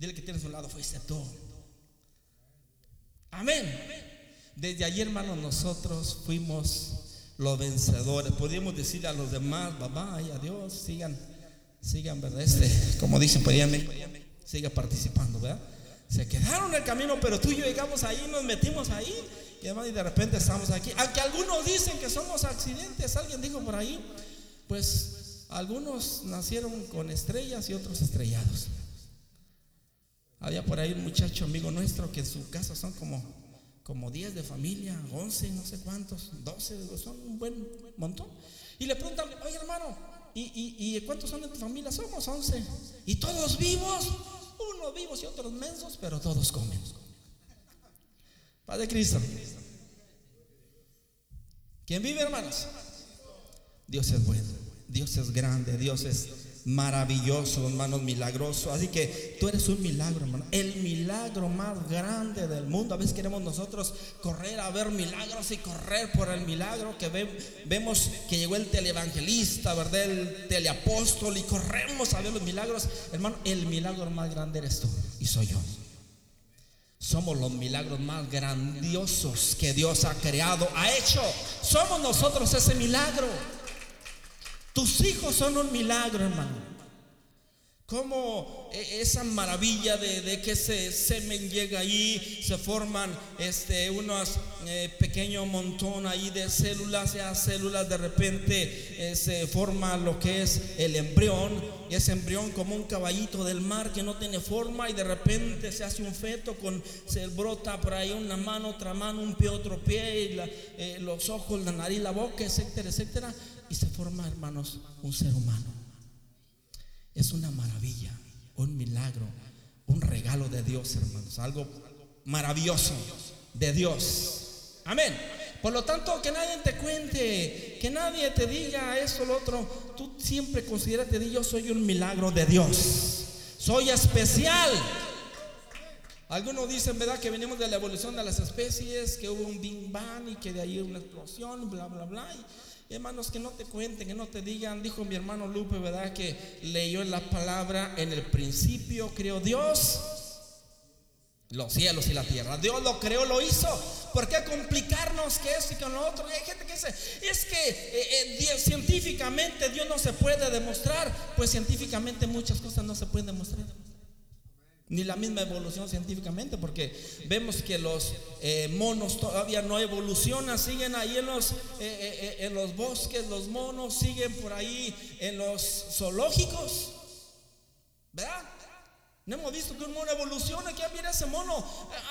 Dile que tienes a un lado, fuiste tú. Amén. Desde ayer, hermanos, nosotros fuimos los vencedores. Podríamos decirle a los demás, papá y adiós, sigan, sigan, ¿verdad? Este, como dicen, podrían, siga participando, ¿verdad? Se quedaron en el camino, pero tú y yo llegamos ahí, nos metimos ahí, y además y de repente estamos aquí. Aunque algunos dicen que somos accidentes, alguien dijo por ahí, pues algunos nacieron con estrellas y otros estrellados. Había por ahí un muchacho amigo nuestro que en su casa son como, como 10 de familia, 11, no sé cuántos, 12, son un buen montón. Y le preguntan, oye hermano, ¿y, cuántos son de tu familia? Somos 11. ¿Y todos vivos? Unos vivos y otros mensos, pero todos comen. Padre Cristo. ¿Quién vive, hermanos? Dios es bueno, Dios es grande, Dios es maravilloso, hermanos, milagroso. Así que tú eres un milagro, hermano. El milagro más grande del mundo. A veces queremos nosotros correr a ver milagros y correr por el milagro que vemos que llegó el televangelista, ¿verdad? El teleapóstol y corremos a ver los milagros. Hermano, el milagro más grande eres tú y soy yo. Somos los milagros más grandiosos que Dios ha creado, ha hecho. Somos nosotros ese milagro. Tus hijos son un milagro, hermano. Como e, esa maravilla de, que ese semen llega ahí, se forman este, unos eh, pequeños montón ahí de células, ya células de repente eh, se forma lo que es el embrión, y ese embrión como un caballito del mar que no tiene forma y de repente se hace un feto con, se brota por ahí una mano, otra mano, un pie, otro pie, y eh, los ojos, la nariz, la boca, etcétera, etcétera y se forma, hermanos, un ser humano. Es una maravilla, un milagro, un regalo de Dios, hermanos, algo maravilloso de Dios. Amén. Por lo tanto, que nadie te cuente, que nadie te diga eso o lo otro. Tú siempre considérate, yo soy un milagro de Dios. Soy especial. Algunos dicen, ¿verdad?, que venimos de la evolución de las especies, que hubo un Big Bang y que de ahí una explosión, bla, bla, bla. Hermanos, que no te cuenten, que no te digan, dijo mi hermano Lupe, ¿verdad? Que leyó la palabra, en el principio creó Dios los cielos y la tierra. Dios lo creó, lo hizo. ¿Por qué complicarnos que esto y con lo otro? Y hay gente que dice, es que eh, eh, científicamente Dios no se puede demostrar. Pues científicamente muchas cosas no se pueden demostrar ni la misma evolución científicamente, porque vemos que los eh, monos todavía no evolucionan, siguen ahí en los, eh, eh, en los bosques, los monos siguen por ahí en los zoológicos, ¿verdad? No hemos visto que un mono evoluciona. Que mira ese mono.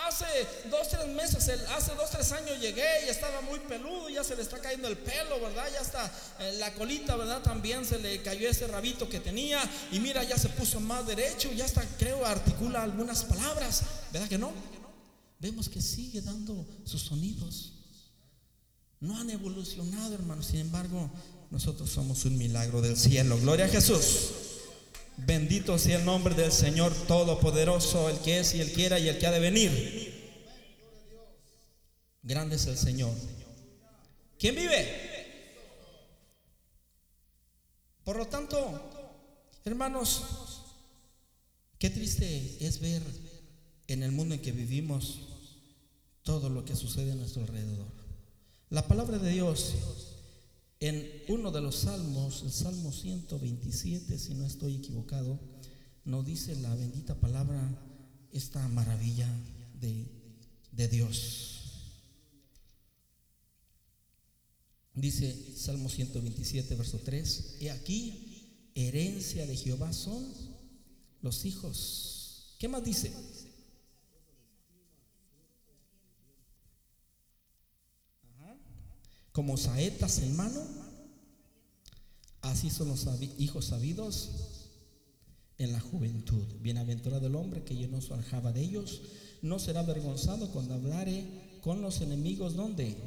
Hace dos, tres meses, hace dos, tres años llegué y estaba muy peludo. Ya se le está cayendo el pelo, ¿verdad? Ya está la colita, ¿verdad? También se le cayó ese rabito que tenía. Y mira, ya se puso más derecho. Ya está, creo, articula algunas palabras. ¿Verdad que no? Vemos que sigue dando sus sonidos. No han evolucionado, hermanos. Sin embargo, nosotros somos un milagro del cielo. Gloria a Jesús. Bendito sea el nombre del Señor Todopoderoso, el que es y el que era y el que ha de venir. Grande es el Señor. ¿Quién vive? Por lo tanto, hermanos, qué triste es ver en el mundo en que vivimos todo lo que sucede a nuestro alrededor. La palabra de Dios en uno de los salmos, el Salmo 127, si no estoy equivocado, nos dice la bendita palabra, esta maravilla de, de Dios. Dice Salmo 127, verso 3, y aquí herencia de Jehová son los hijos. ¿Qué más dice? Como saetas en mano, así son los hijos sabidos en la juventud. Bienaventurado el hombre que llenó su aljaba de ellos, no será avergonzado cuando hablare con los enemigos, ¿dónde?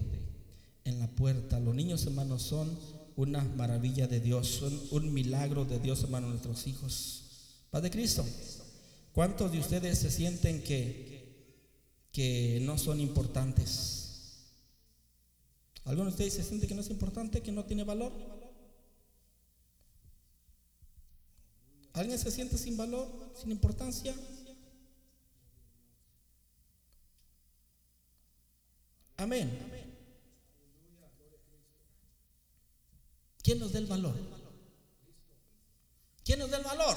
En la puerta. Los niños hermanos son una maravilla de Dios, son un milagro de Dios, hermanos, nuestros hijos. Padre Cristo, ¿cuántos de ustedes se sienten que, que no son importantes? ¿Alguno de ustedes se siente que no es importante, que no tiene valor? ¿Alguien se siente sin valor, sin importancia? Amén. ¿Quién nos da el valor? ¿Quién nos da el valor?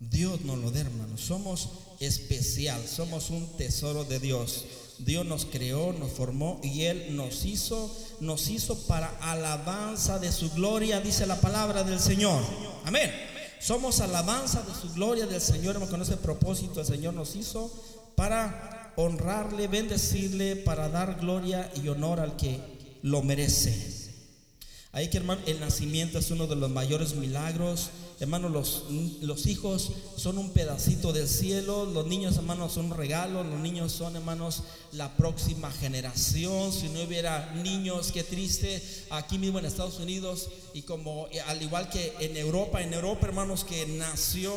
Dios nos lo da, hermano. Somos especial, somos un tesoro de Dios. Dios nos creó, nos formó y Él nos hizo, nos hizo para alabanza de su gloria, dice la palabra del Señor. Amén. Somos alabanza de su gloria del Señor. Con ese propósito el Señor nos hizo para honrarle, bendecirle, para dar gloria y honor al que lo merece. Ahí que hermano, el nacimiento es uno de los mayores milagros. Hermanos, los, los hijos son un pedacito del cielo, los niños, hermanos, son un regalo, los niños son, hermanos, la próxima generación. Si no hubiera niños, qué triste, aquí mismo en Estados Unidos y como eh, al igual que en Europa, en Europa, hermanos, que nació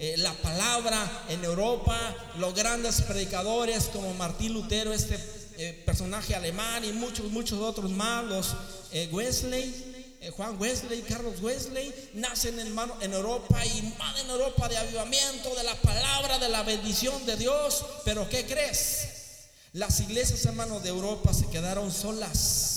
eh, la palabra en Europa, los grandes predicadores como Martín Lutero, este eh, personaje alemán y muchos, muchos otros más, los eh, Wesley, Juan Wesley, Carlos Wesley, nacen hermano en Europa y más en Europa de avivamiento, de la palabra, de la bendición de Dios. Pero ¿qué crees? Las iglesias, hermanos, de Europa se quedaron solas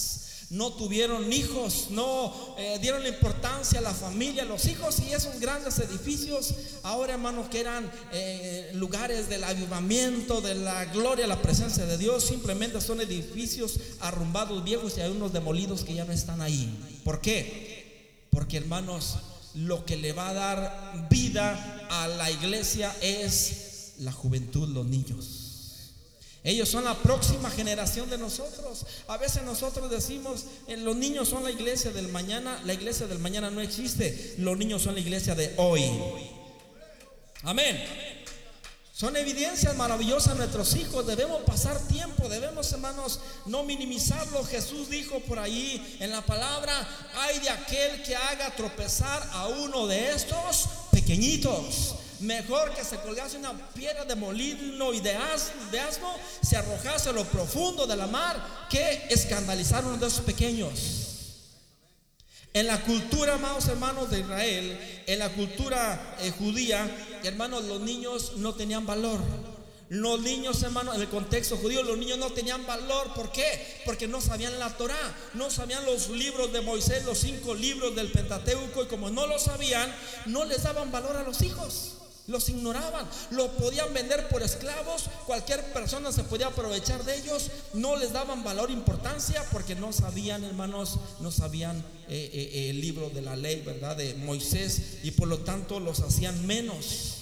no tuvieron hijos, no eh, dieron importancia a la familia, los hijos y esos grandes edificios, ahora hermanos que eran eh, lugares del avivamiento, de la gloria, la presencia de Dios, simplemente son edificios arrumbados viejos y hay unos demolidos que ya no están ahí. ¿Por qué? Porque hermanos, lo que le va a dar vida a la iglesia es la juventud, los niños. Ellos son la próxima generación de nosotros. A veces nosotros decimos, eh, los niños son la iglesia del mañana. La iglesia del mañana no existe. Los niños son la iglesia de hoy. Amén. Son evidencias maravillosas nuestros hijos. Debemos pasar tiempo, debemos, hermanos, no minimizarlo. Jesús dijo por ahí en la palabra, hay de aquel que haga tropezar a uno de estos pequeñitos. Mejor que se colgase una piedra de molino y de, asno, se arrojase a lo profundo de la mar, que escandalizar a uno de esos pequeños. En la cultura, amados hermanos de Israel, en la cultura eh, judía, hermanos, los niños no tenían valor. Los niños, hermanos, en el contexto judío, los niños no tenían valor. ¿Por qué? Porque no sabían la Torah, no sabían los libros de Moisés, los cinco libros del Pentateuco, y como no lo sabían, no les daban valor a los hijos. Los ignoraban, los podían vender por esclavos, cualquier persona se podía aprovechar de ellos, no les daban valor, importancia, porque no sabían, hermanos, no sabían eh, eh, el libro de la ley, ¿verdad? De Moisés, y por lo tanto los hacían menos.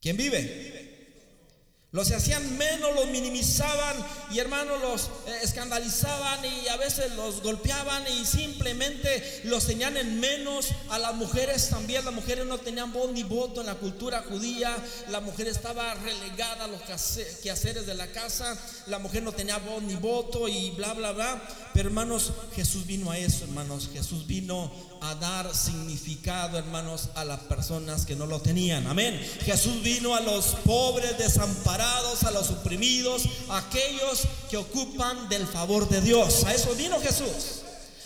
¿Quién vive? Los hacían menos, los minimizaban y hermanos los eh, escandalizaban y a veces los golpeaban y simplemente los tenían en menos. A las mujeres también, las mujeres no tenían voz ni voto en la cultura judía. La mujer estaba relegada a los quehaceres de la casa. La mujer no tenía voz ni voto y bla, bla, bla. Pero hermanos, Jesús vino a eso, hermanos. Jesús vino a dar significado, hermanos, a las personas que no lo tenían. Amén. Jesús vino a los pobres, desamparados, a los oprimidos, aquellos que ocupan del favor de Dios. A eso vino Jesús.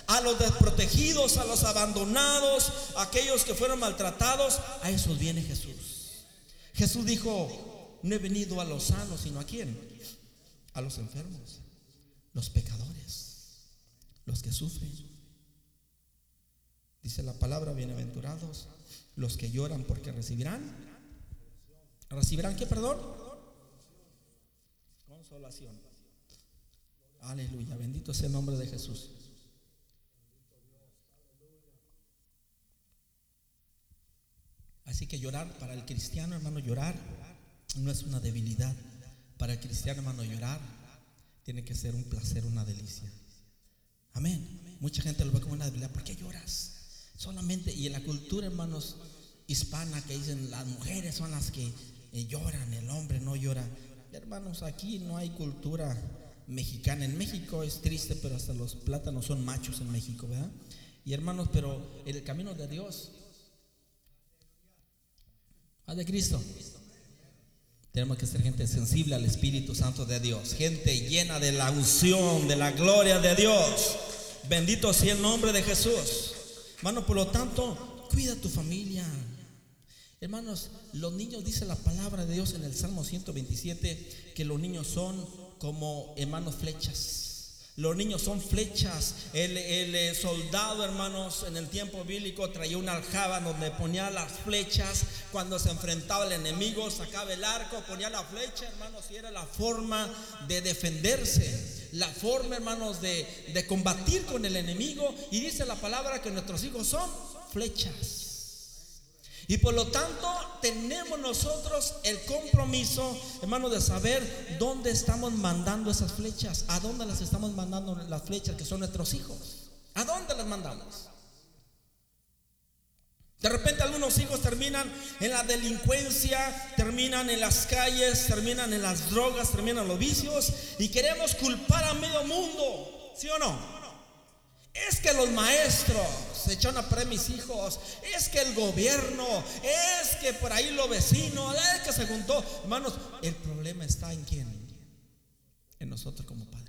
A los desprotegidos, a los abandonados, a aquellos que fueron maltratados, a esos viene Jesús. Jesús dijo, no he venido a los sanos, sino a quién? A los enfermos, los pecadores, los que sufren. Dice la palabra, bienaventurados los que lloran porque recibirán. ¿Recibirán qué, perdón? Consolación. Aleluya, bendito sea el nombre de Jesús. Así que llorar para el cristiano, hermano, llorar no es una debilidad. Para el cristiano, hermano, llorar tiene que ser un placer, una delicia. Amén. Mucha gente lo ve como una debilidad. ¿Por qué lloras? Solamente, y en la cultura, hermanos, hispana, que dicen las mujeres son las que eh, lloran, el hombre no llora. Hermanos, aquí no hay cultura mexicana. En México es triste, pero hasta los plátanos son machos en México, ¿verdad? Y hermanos, pero el camino de Dios, a de Cristo. Tenemos que ser gente sensible al Espíritu Santo de Dios, gente llena de la unción, de la gloria de Dios. Bendito sea el nombre de Jesús. Hermano, por lo tanto, cuida tu familia. Hermanos, los niños, dice la palabra de Dios en el Salmo 127, que los niños son como, hermanos, flechas. Los niños son flechas. El, el, soldado, hermanos, en el tiempo bíblico traía una aljaba donde ponía las flechas. Cuando se enfrentaba al enemigo, sacaba el arco, ponía la flecha, hermanos, y era la forma de defenderse. La forma, hermanos, de, de combatir con el enemigo. Y dice la palabra que nuestros hijos son flechas. Y por lo tanto tenemos nosotros el compromiso, hermano, de saber dónde estamos mandando esas flechas, a dónde las estamos mandando las flechas que son nuestros hijos. ¿A dónde las mandamos? De repente algunos hijos terminan en la delincuencia, terminan en las calles, terminan en las drogas, terminan en los vicios y queremos culpar a medio mundo, ¿sí o no? Es que los maestros se echaron a pre mis hijos. Es que el gobierno. Es que por ahí los vecinos. Es que se juntó. Hermanos, el problema está en quién? En nosotros como padres.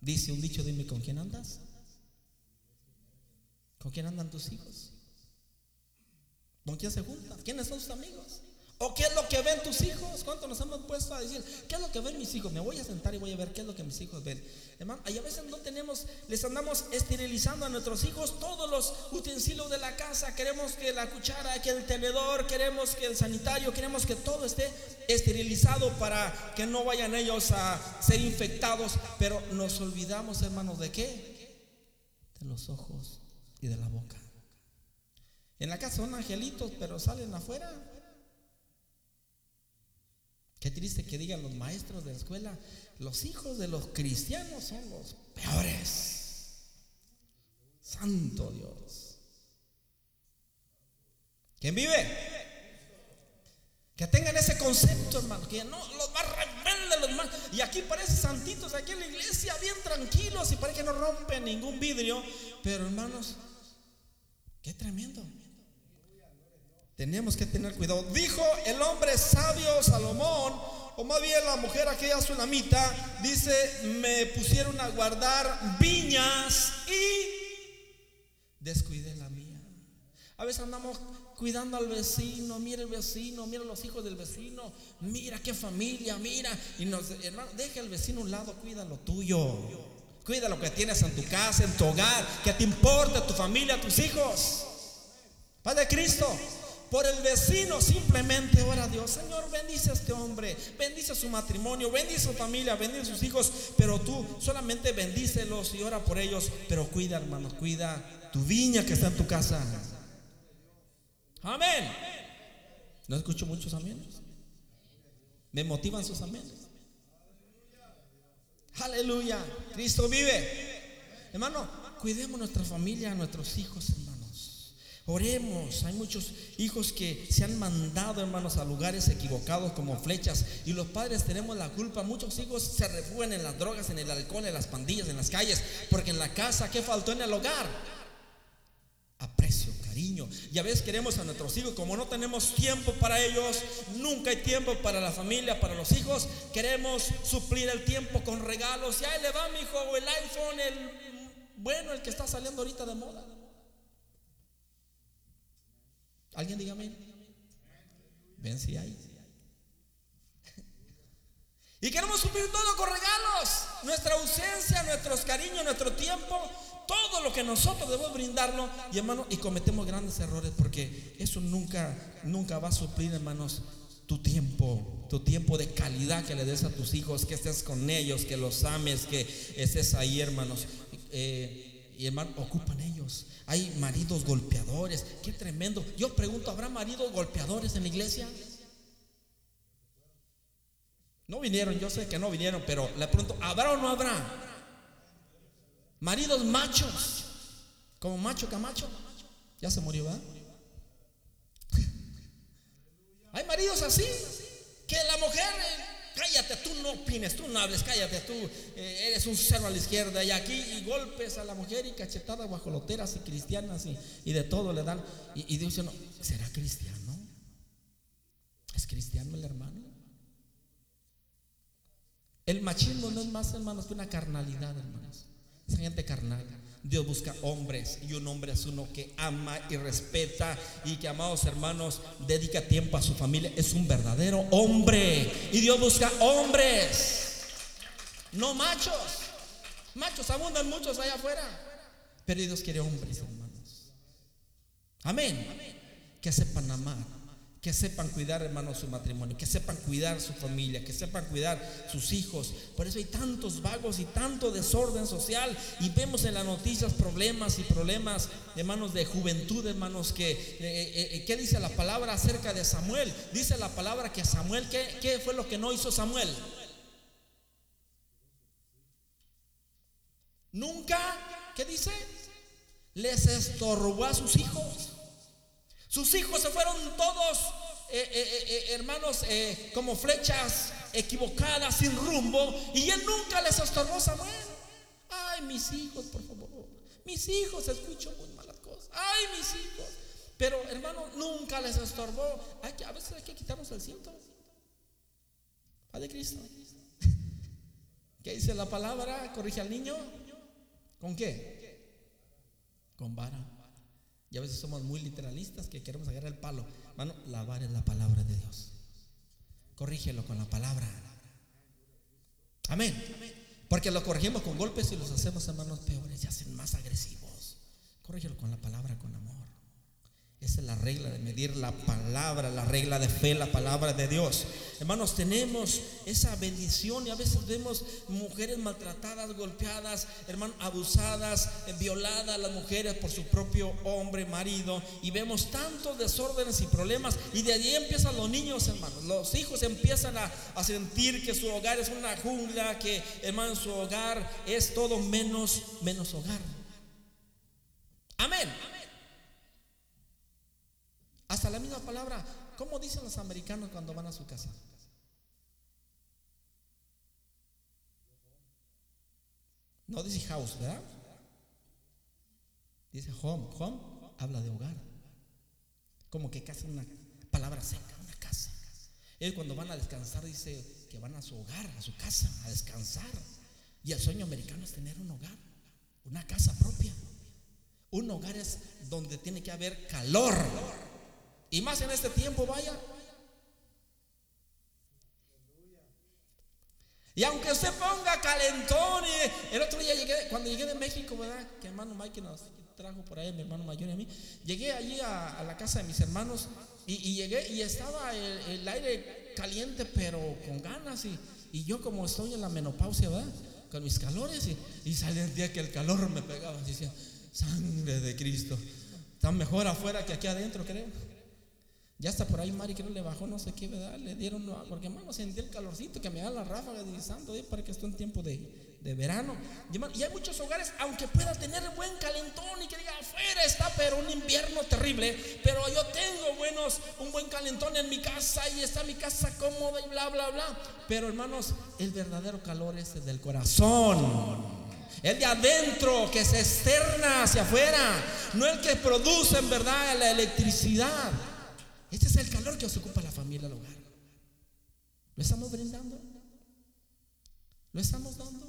Dice un dicho, dime con quién andas. ¿Con quién andan tus hijos? ¿Con quién se juntan? ¿Quiénes son sus amigos? ¿O qué es lo que ven tus hijos? ¿Cuánto nos hemos puesto a decir? ¿Qué es lo que ven mis hijos? Me voy a sentar y voy a ver qué es lo que mis hijos ven. Hermano, y a veces no tenemos, les andamos esterilizando a nuestros hijos todos los utensilios de la casa. Queremos que la cuchara, que el tenedor, queremos que el sanitario, queremos que todo esté esterilizado para que no vayan ellos a ser infectados. Pero nos olvidamos, hermanos, ¿de qué? De los ojos y de la boca. En la casa son angelitos, pero salen afuera. Qué triste que digan los maestros de la escuela, los hijos de los cristianos son los peores. Santo Dios. ¿Quién vive? Que tengan ese concepto, hermano, que no, los más rebeldes, los más... Y aquí parece santitos, aquí en la iglesia bien tranquilos y parece que no rompen ningún vidrio. Pero hermanos, qué tremendo. Tenemos que tener cuidado. Dijo el hombre sabio Salomón, o más bien la mujer aquella tsunamita, dice, me pusieron a guardar viñas y descuidé la mía. A veces andamos cuidando al vecino, mira el vecino, mira los hijos del vecino, mira qué familia, mira. Y nos, hermano, deja el vecino a un lado, cuida lo tuyo. Cuida lo que tienes en tu casa, en tu hogar, que te importa tu familia, tus hijos. Padre Cristo, por el vecino, simplemente ora a Dios, Señor, bendice a este hombre, bendice su matrimonio, bendice su familia, bendice a sus hijos, pero tú solamente bendícelos y ora por ellos, pero cuida, hermano, cuida tu viña que está en tu casa. Amén. No escucho muchos amén. Me motivan sus amén. Aleluya. Cristo vive. Hermano, cuidemos nuestra familia, nuestros hijos, hermano. Oremos. Hay muchos hijos que se han mandado, hermanos, a lugares equivocados como flechas. Y los padres tenemos la culpa. Muchos hijos se refugian en las drogas, en el alcohol, en las pandillas, en las calles. Porque en la casa, ¿qué faltó en el hogar? Aprecio, cariño. Y a veces queremos a nuestros hijos, como no tenemos tiempo para ellos, nunca hay tiempo para la familia, para los hijos. Queremos suplir el tiempo con regalos. Y ahí le va mi hijo, el iPhone, el bueno, el que está saliendo ahorita de moda. ¿Alguien dígame? Ven si hay. Y queremos suplir todo con regalos. Nuestra ausencia, nuestros cariños, nuestro tiempo, todo lo que nosotros debemos brindarlo. Y hermano, y cometemos grandes errores porque eso nunca, nunca va a suplir, hermanos, tu tiempo, tu tiempo de calidad que le des a tus hijos, que estés con ellos, que los ames, que estés ahí, hermanos. Eh, y hermano, ocupan ellos. Hay maridos golpeadores. Qué tremendo. Yo pregunto, ¿habrá maridos golpeadores en la iglesia? No vinieron, yo sé que no vinieron, pero le pregunto, ¿habrá o no habrá? Maridos machos, como macho Camacho. Ya se murió, ¿verdad? Hay maridos así, que la mujer cállate, tú no opines, tú no hables, cállate, tú eh, eres un cero a la izquierda y aquí y golpes a la mujer y cachetadas guajoloteras y cristianas y, de todo le dan. Y, y Dios no, ¿será cristiano? ¿Es cristiano el hermano? El machismo no es más, hermanos, que una carnalidad, hermanos. Esa gente carnal. Dios busca hombres y un hombre es uno que ama y respeta y que, amados hermanos, dedica tiempo a su familia. Es un verdadero hombre. Y Dios busca hombres, no machos. Machos abundan muchos allá afuera. Pero Dios quiere hombres, hermanos. Amén. Que sepan amar que sepan cuidar, hermanos, su matrimonio, que sepan cuidar su familia, que sepan cuidar sus hijos. Por eso hay tantos vagos y tanto desorden social. Y vemos en las noticias problemas y problemas, hermanos, de juventud, hermanos, que, eh, eh, eh, ¿qué dice la palabra acerca de Samuel? Dice la palabra que Samuel, ¿qué, ¿qué fue lo que no hizo Samuel? Nunca, ¿qué dice? Les estorbó a sus hijos. Sus hijos se fueron todos, eh, eh, eh, hermanos, como flechas equivocadas, sin rumbo, y él nunca les estorbó Samuel. Ay, mis hijos, por favor. Mis hijos, escucho muy malas cosas. Ay, mis hijos. Pero, hermano, nunca les estorbó. Hay a veces hay que quitarnos el cinto. Padre Cristo. ¿Qué dice la palabra? Corrige al niño. ¿Con qué? Con vara. Y a veces somos muy literalistas que queremos agarrar el palo. Hermano, la vara es la palabra de Dios. Corrígelo con la palabra. Amén. Porque lo corregimos con golpes y los hacemos hermanos peores y hacen más agresivos. Corrígelo con la palabra, con amor. Esa es la regla de medir la palabra, la regla de fe, la palabra de Dios. Hermanos, tenemos esa bendición y a veces vemos mujeres maltratadas, golpeadas, hermanos, abusadas, eh, violadas las mujeres por su propio hombre, marido. Y vemos tantos desórdenes y problemas. Y de allí empiezan los niños, hermanos. Los hijos empiezan a, a sentir que su hogar es una jungla, que, hermano, su hogar es todo menos, menos hogar. Amén. Hasta la misma palabra, ¿cómo dicen los americanos cuando van a su casa? No dice house, ¿verdad? Dice home. Home habla de hogar. Como que casa una palabra seca, una casa. Él cuando van a descansar dice que van a su hogar, a su casa, a descansar. Y el sueño americano es tener un hogar, una casa propia. Un hogar es donde tiene que haber calor y más en este tiempo, vaya. Y aunque usted ponga calentón, el otro día llegué, cuando llegué de México, ¿verdad? Que hermano Mike nos trajo por ahí, mi hermano mayor y a mí. Llegué allí a, la casa de mis hermanos y, llegué y estaba el, aire caliente, pero con ganas. Y, y, yo, como estoy en la menopausia, ¿verdad? Con mis calores, y, y salía el día que el calor me pegaba. Y decía, sangre de Cristo. Está mejor afuera que aquí adentro, creo. Ya está por ahí Mari que le bajó no sé qué, ¿verdad? Le dieron, porque hermano sentí el calorcito que me da la ráfaga de santo, para que esté en tiempo de, de verano. Y, hay muchos hogares, aunque pueda tener buen calentón y que diga afuera está, pero un invierno terrible, pero yo tengo buenos, un buen calentón en mi casa y está mi casa cómoda y bla, bla, bla. Pero hermanos, el verdadero calor es el del corazón. El de adentro que se externa hacia afuera, no el que produce en verdad la electricidad. Que os ocupa la familia, el hogar. ¿Lo estamos brindando? ¿Lo estamos dando?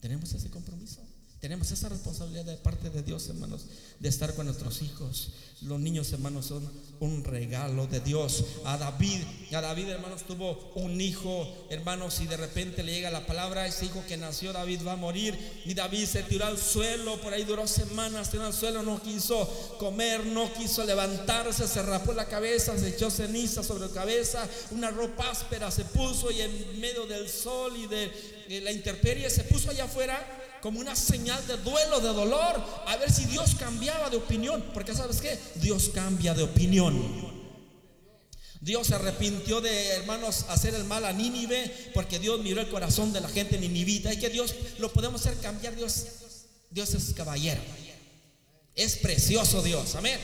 ¿Tenemos ese compromiso? Tenemos esa responsabilidad de parte de Dios, hermanos, de estar con nuestros hijos. Los niños, hermanos, son un regalo de Dios. A David, a David, hermanos, tuvo un hijo, hermanos, y de repente le llega la palabra, ese hijo que nació, David va a morir. Y David se tiró al suelo, por ahí duró semanas, tiró al suelo, no quiso comer, no quiso levantarse, se rapó la cabeza, se echó ceniza sobre la cabeza, una ropa áspera se puso y en medio del sol y de la intemperie se puso allá afuera como una señal de duelo, de dolor, a ver si Dios cambiaba de opinión, porque sabes qué, Dios cambia de opinión. Dios se arrepintió de, hermanos, hacer el mal a Nínive, porque Dios miró el corazón de la gente ninivita y que Dios lo podemos hacer cambiar. Dios, Dios es caballero, es precioso Dios, amén.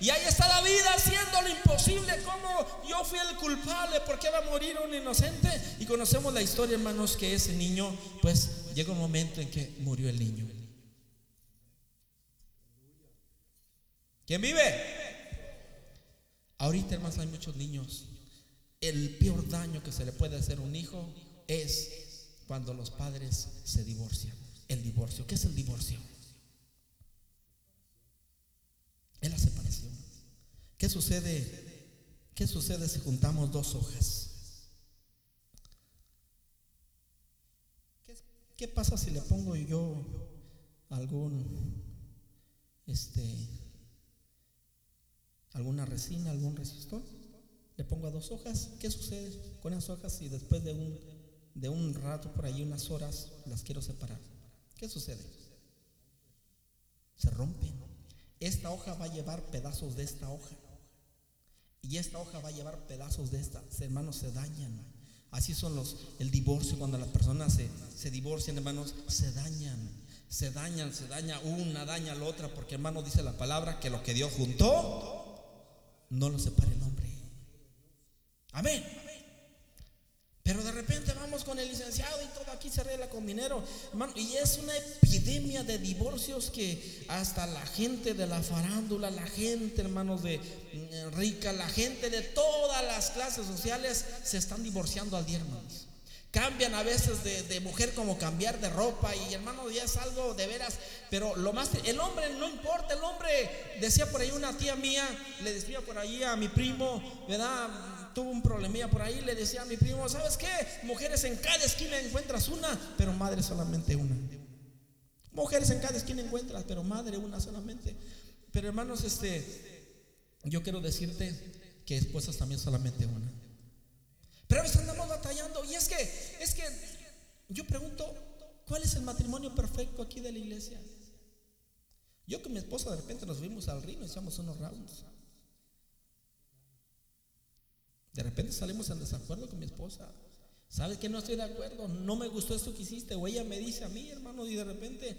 Y ahí está la vida haciendo lo imposible. Como yo fui el culpable, porque va a morir un inocente? Y conocemos la historia, hermanos, que ese niño, pues llega un momento en que murió el niño. ¿Quién vive? Ahorita, hermanos, hay muchos niños. El peor daño que se le puede hacer a un hijo es cuando los padres se divorcian. El divorcio. ¿Qué es el divorcio? ¿Qué sucede? ¿Qué sucede si juntamos dos hojas? ¿Qué, pasa si le pongo yo algún este alguna resina, algún resistor? Le pongo a dos hojas. ¿Qué sucede con las hojas si después de un de un rato por ahí, unas horas, las quiero separar? ¿Qué sucede? Se rompen. Esta hoja va a llevar pedazos de esta hoja. Y esta hoja va a llevar pedazos de esta. Hermanos, se dañan. Así son los, el divorcio, cuando las personas se, se divorcian, hermanos, se dañan. Se dañan, se daña una, daña la otra, porque hermano dice la palabra que lo que Dios juntó, no lo separe el hombre. Amén. Pero de repente vamos con el licenciado y todo aquí se arregla con dinero. Hermano, y es una epidemia de divorcios que hasta la gente de la farándula, la gente, hermanos, de mm, rica, la gente de todas las clases sociales se están divorciando al día, hermanos. Cambian a veces de, mujer como cambiar de ropa y hermano ya es algo de veras, pero lo más, el hombre no importa, el hombre, decía por ahí una tía mía, le decía por ahí a mi primo, ¿verdad? Tuvo un problemilla por ahí, le decía a mi primo, ¿sabes qué? Mujeres en cada esquina encuentras una, pero madre solamente una. Mujeres en cada esquina encuentras, pero madre una solamente. Pero hermanos, este, yo quiero decirte que esposas también solamente una. Pero a veces andamos batallando y es que, es que yo pregunto, ¿cuál es el matrimonio perfecto aquí de la iglesia? Yo con mi esposa de repente nos vimos al río y echamos unos rounds. De repente salimos en desacuerdo con mi esposa. ¿Sabes que no estoy de acuerdo? No me gustó esto que hiciste. O ella me dice a mí, hermano, y de repente,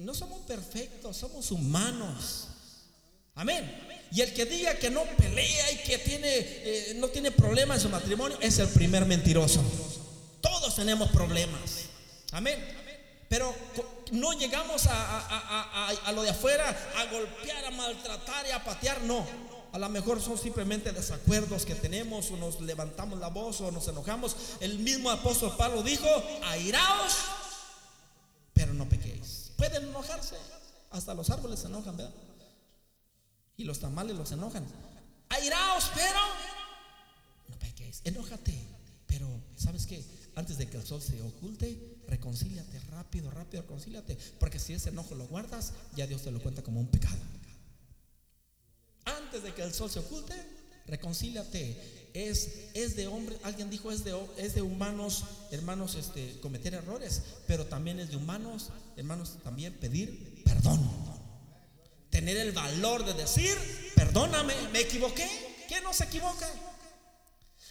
no somos perfectos, somos humanos. Amén. Y el que diga que no pelea y que tiene, eh, no tiene problema en su matrimonio es el primer mentiroso. Todos tenemos problemas. Amén. Pero no llegamos a, a lo de afuera a golpear, a maltratar y a patear. No. A lo mejor son simplemente desacuerdos que tenemos o nos levantamos la voz o nos enojamos. El mismo apóstol Pablo dijo, airaos, pero no pequéis. Pueden enojarse. Hasta los árboles se enojan, ¿verdad? Y los tamales los enojan. Airaos, pero no pequéis. Enójate. Pero, ¿sabes qué? Antes de que el sol se oculte, reconcíliate rápido, rápido, reconcíliate. Porque si ese enojo lo guardas, ya Dios te lo cuenta como un pecado antes de que el sol se oculte, reconcíliate. Es, es de hombre, alguien dijo, es de, es de humanos, hermanos, este, cometer errores, pero también es de humanos, hermanos, también pedir perdón. Tener el valor de decir, perdóname, me equivoqué. ¿Quién no se equivoca?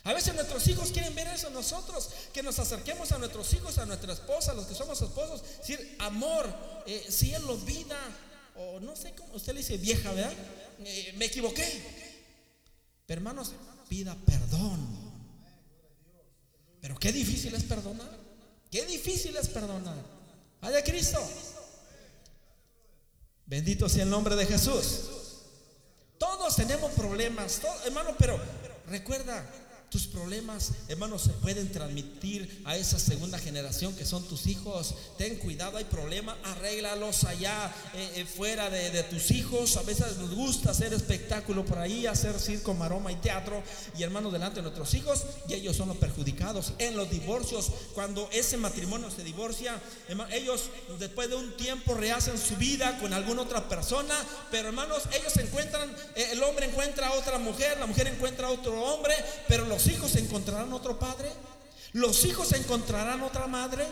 A veces nuestros hijos quieren ver eso en nosotros, que nos acerquemos a nuestros hijos, a nuestra esposa, a los que somos esposos, decir, amor, eh, si él lo vida, o no sé cómo, usted le dice vieja, ¿verdad? Me equivoqué. Hermanos, pida perdón. Pero qué difícil es perdonar. Qué difícil es perdonar. de Cristo. Bendito sea el nombre de Jesús. Todos tenemos problemas, hermano, pero recuerda, tus problemas, hermanos, se pueden transmitir a esa segunda generación que son tus hijos. Ten cuidado, hay problemas, arréglalos allá eh, eh, fuera de, tus hijos. A veces nos gusta hacer espectáculo por ahí, hacer circo, maroma y teatro. Y hermanos, delante de nuestros hijos, y ellos son los perjudicados. En los divorcios, cuando ese matrimonio se divorcia, ellos después de un tiempo rehacen su vida con alguna otra persona. Pero hermanos, ellos encuentran, eh, el hombre encuentra a otra mujer, la mujer encuentra a otro hombre, pero los hijos encontrarán otro padre? ¿Los hijos encontrarán otra madre?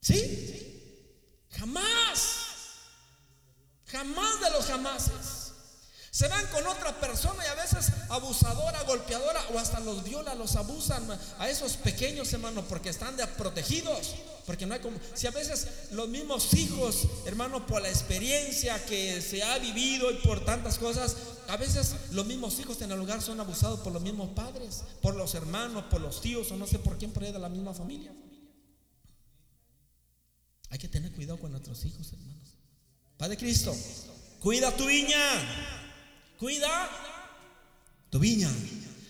¿Sí? Jamás. Jamás de los jamases. Se van con otra persona y a veces abusadora, golpeadora o hasta los viola, los abusan a esos pequeños hermanos porque están protegidos. Porque no hay como, si a veces los mismos hijos, hermano, por la experiencia que se ha vivido y por tantas cosas, a veces los mismos hijos en el hogar son abusados por los mismos padres, por los hermanos, por los tíos o no sé por quién, por ahí de la misma familia. Hay que tener cuidado con nuestros hijos, hermanos. Padre Cristo, cuida tu viña. Cuida tu viña.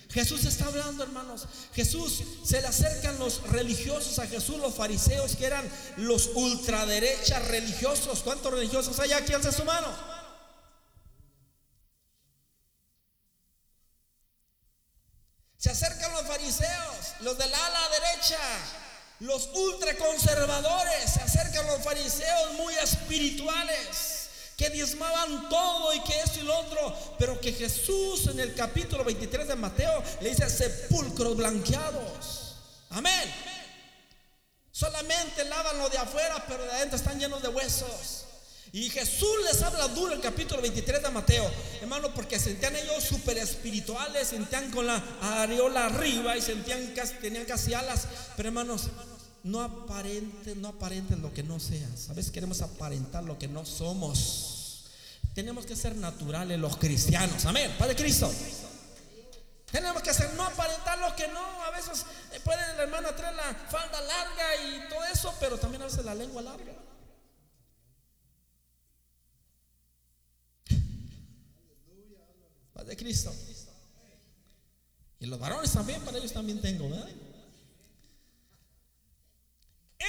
Jesús está hablando, hermanos. Jesús se le acercan los religiosos a Jesús, los fariseos que eran los ultraderechas religiosos. ¿Cuántos religiosos hay aquí? Alza su mano. Se acercan los fariseos, los del ala derecha, los ultraconservadores. Se acercan los fariseos muy espirituales que diezmaban todo y que esto y lo otro, pero que Jesús en el capítulo 23 de Mateo le dice sepulcros blanqueados. Amén. Solamente lavan lo de afuera, pero de adentro están llenos de huesos. Y Jesús les habla duro en el capítulo 23 de Mateo, hermano, porque sentían ellos súper espirituales, sentían con la areola arriba y sentían casi, tenían casi alas. Pero hermanos, no aparenten, no aparenten lo que no sean. Sabes, queremos aparentar lo que no somos. Tenemos que ser naturales los cristianos. Amén. Padre Cristo. Tenemos que hacer, no aparentar lo que no. A veces eh, puede la hermana traer la falda larga y todo eso, pero también a veces la lengua larga. Padre Cristo. Y los varones también, para ellos también tengo, ¿verdad?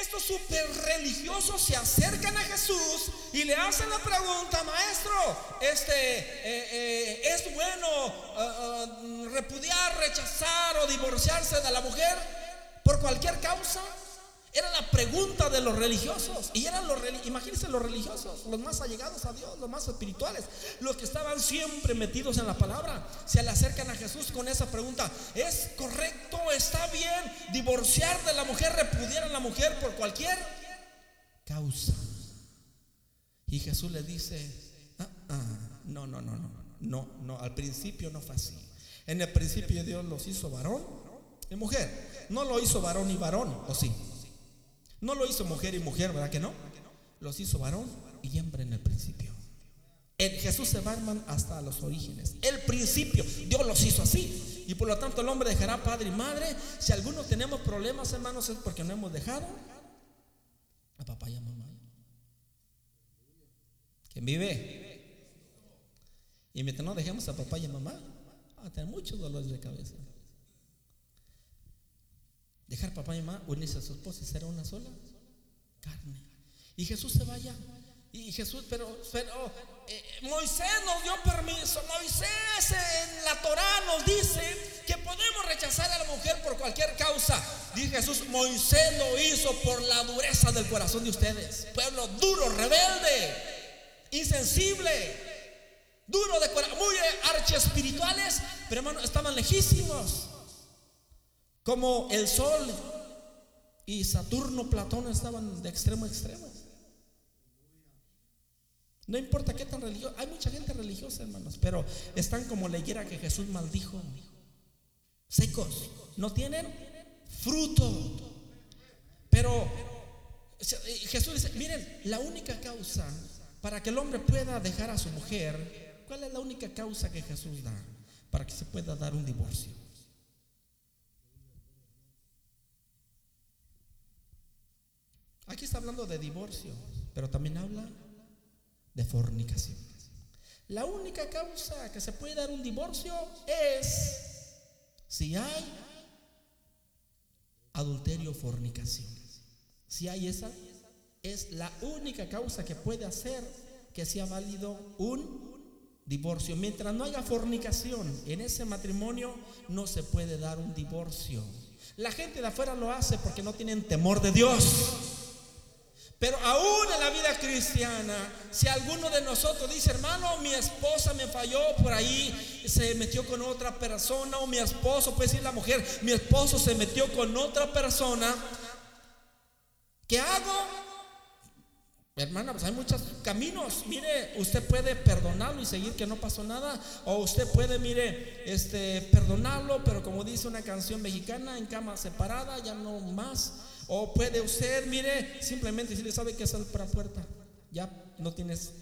Estos super religiosos se acercan a Jesús y le hacen la pregunta, maestro, este, eh, eh, ¿es bueno eh, repudiar, rechazar o divorciarse de la mujer por cualquier causa? Era la pregunta de los religiosos. Y eran los, imagínense los religiosos, los más allegados a Dios, los más espirituales, los que estaban siempre metidos en la palabra. Se le acercan a Jesús con esa pregunta. ¿Es correcto, está bien divorciar de la mujer, repudiar a la mujer por cualquier causa? Y Jesús le dice, ah, ah, no, no, no, no, no, no, al principio no fue así. En el principio Dios los hizo varón y mujer. No lo hizo varón y varón, ¿o sí? No lo hizo mujer y mujer, ¿verdad que no? Los hizo varón y hembra en el principio. En Jesús se va hasta los orígenes. El principio, Dios los hizo así. Y por lo tanto el hombre dejará padre y madre. Si algunos tenemos problemas, hermanos, es porque no hemos dejado a papá y a mamá. ¿Quién vive? Y mientras no dejemos a papá y a mamá, va a tener muchos dolores de cabeza. Dejar papá y mamá, unirse a su esposa y será una sola carne. Y Jesús se vaya. Y Jesús, pero, pero eh, Moisés nos dio permiso. Moisés en la Torah nos dice que podemos rechazar a la mujer por cualquier causa. Dice Jesús, Moisés lo hizo por la dureza del corazón de ustedes. Pueblo duro, rebelde, insensible, duro de corazón, muy archiespirituales, pero hermano, estaban lejísimos. Como el Sol y Saturno, Platón estaban de extremo a extremo. No importa qué tan religioso. Hay mucha gente religiosa, hermanos, pero están como la higuera que Jesús maldijo. Secos. No tienen fruto. Pero Jesús dice, miren, la única causa para que el hombre pueda dejar a su mujer, ¿cuál es la única causa que Jesús da para que se pueda dar un divorcio? Aquí está hablando de divorcio, pero también habla de fornicación. La única causa que se puede dar un divorcio es si hay adulterio o fornicación. Si hay esa, es la única causa que puede hacer que sea válido un divorcio. Mientras no haya fornicación en ese matrimonio, no se puede dar un divorcio. La gente de afuera lo hace porque no tienen temor de Dios. Pero aún en la vida cristiana, si alguno de nosotros dice, hermano, mi esposa me falló por ahí, se metió con otra persona, o mi esposo, puede decir la mujer, mi esposo se metió con otra persona, ¿qué hago? Hermana, pues hay muchos caminos. Mire, usted puede perdonarlo y seguir que no pasó nada. O usted puede, mire, este, perdonarlo, pero como dice una canción mexicana, en cama separada, ya no más. O puede usted, mire, simplemente si le sabe que sale para puerta. Ya no tienes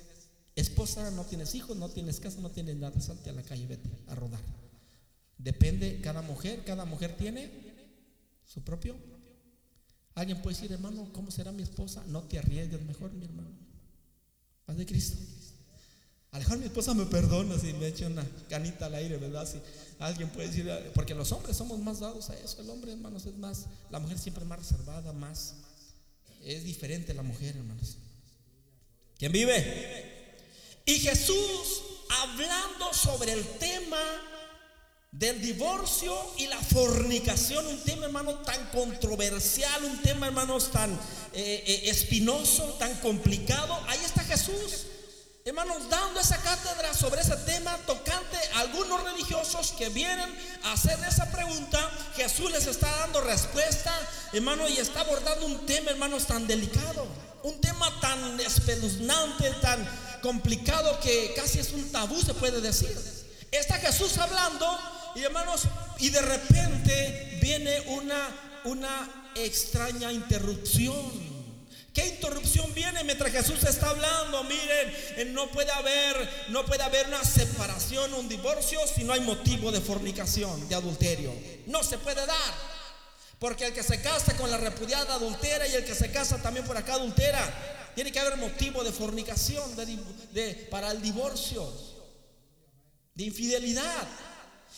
esposa, no tienes hijos, no tienes casa, no tienes nada. Salte a la calle, vete a rodar. Depende, cada mujer, cada mujer tiene su propio. Alguien puede decir, hermano, ¿cómo será mi esposa? No te arriesgues mejor, mi hermano. Paz de Cristo. A lo mejor mi esposa me perdona si me echa una canita al aire, ¿verdad? Si alguien puede decir, porque los hombres somos más dados a eso. El hombre, hermanos, es más, la mujer siempre es más reservada, más. Es diferente la mujer, hermanos. ¿Quién vive? Y Jesús, hablando sobre el tema del divorcio y la fornicación, un tema hermano tan controversial, un tema hermanos tan eh, eh, espinoso, tan complicado. Ahí está Jesús, hermanos, dando esa cátedra sobre ese tema tocante a algunos religiosos que vienen a hacer esa pregunta. Jesús les está dando respuesta, hermano, y está abordando un tema, hermanos, tan delicado, un tema tan espeluznante, tan complicado que casi es un tabú, se puede decir. Está Jesús hablando y hermanos, y de repente viene una, una extraña interrupción. ¿Qué interrupción viene mientras Jesús está hablando? Miren, eh, no puede haber, no puede haber una separación, un divorcio si no hay motivo de fornicación, de adulterio. No se puede dar. Porque el que se casa con la repudiada adultera y el que se casa también por acá adultera, tiene que haber motivo de fornicación de, para el divorcio, de infidelidad.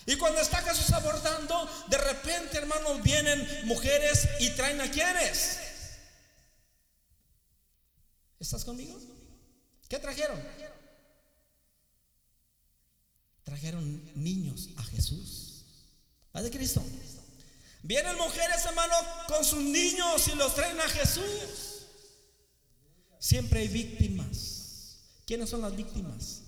Y cuando está Jesús abordando, de repente, hermanos, vienen mujeres y traen a quienes. ¿Estás conmigo? ¿Qué trajeron? Trajeron niños a Jesús. ¿A de Cristo? Vienen mujeres, hermanos, con sus niños y los traen a Jesús. Siempre hay víctimas. ¿Quiénes son las víctimas?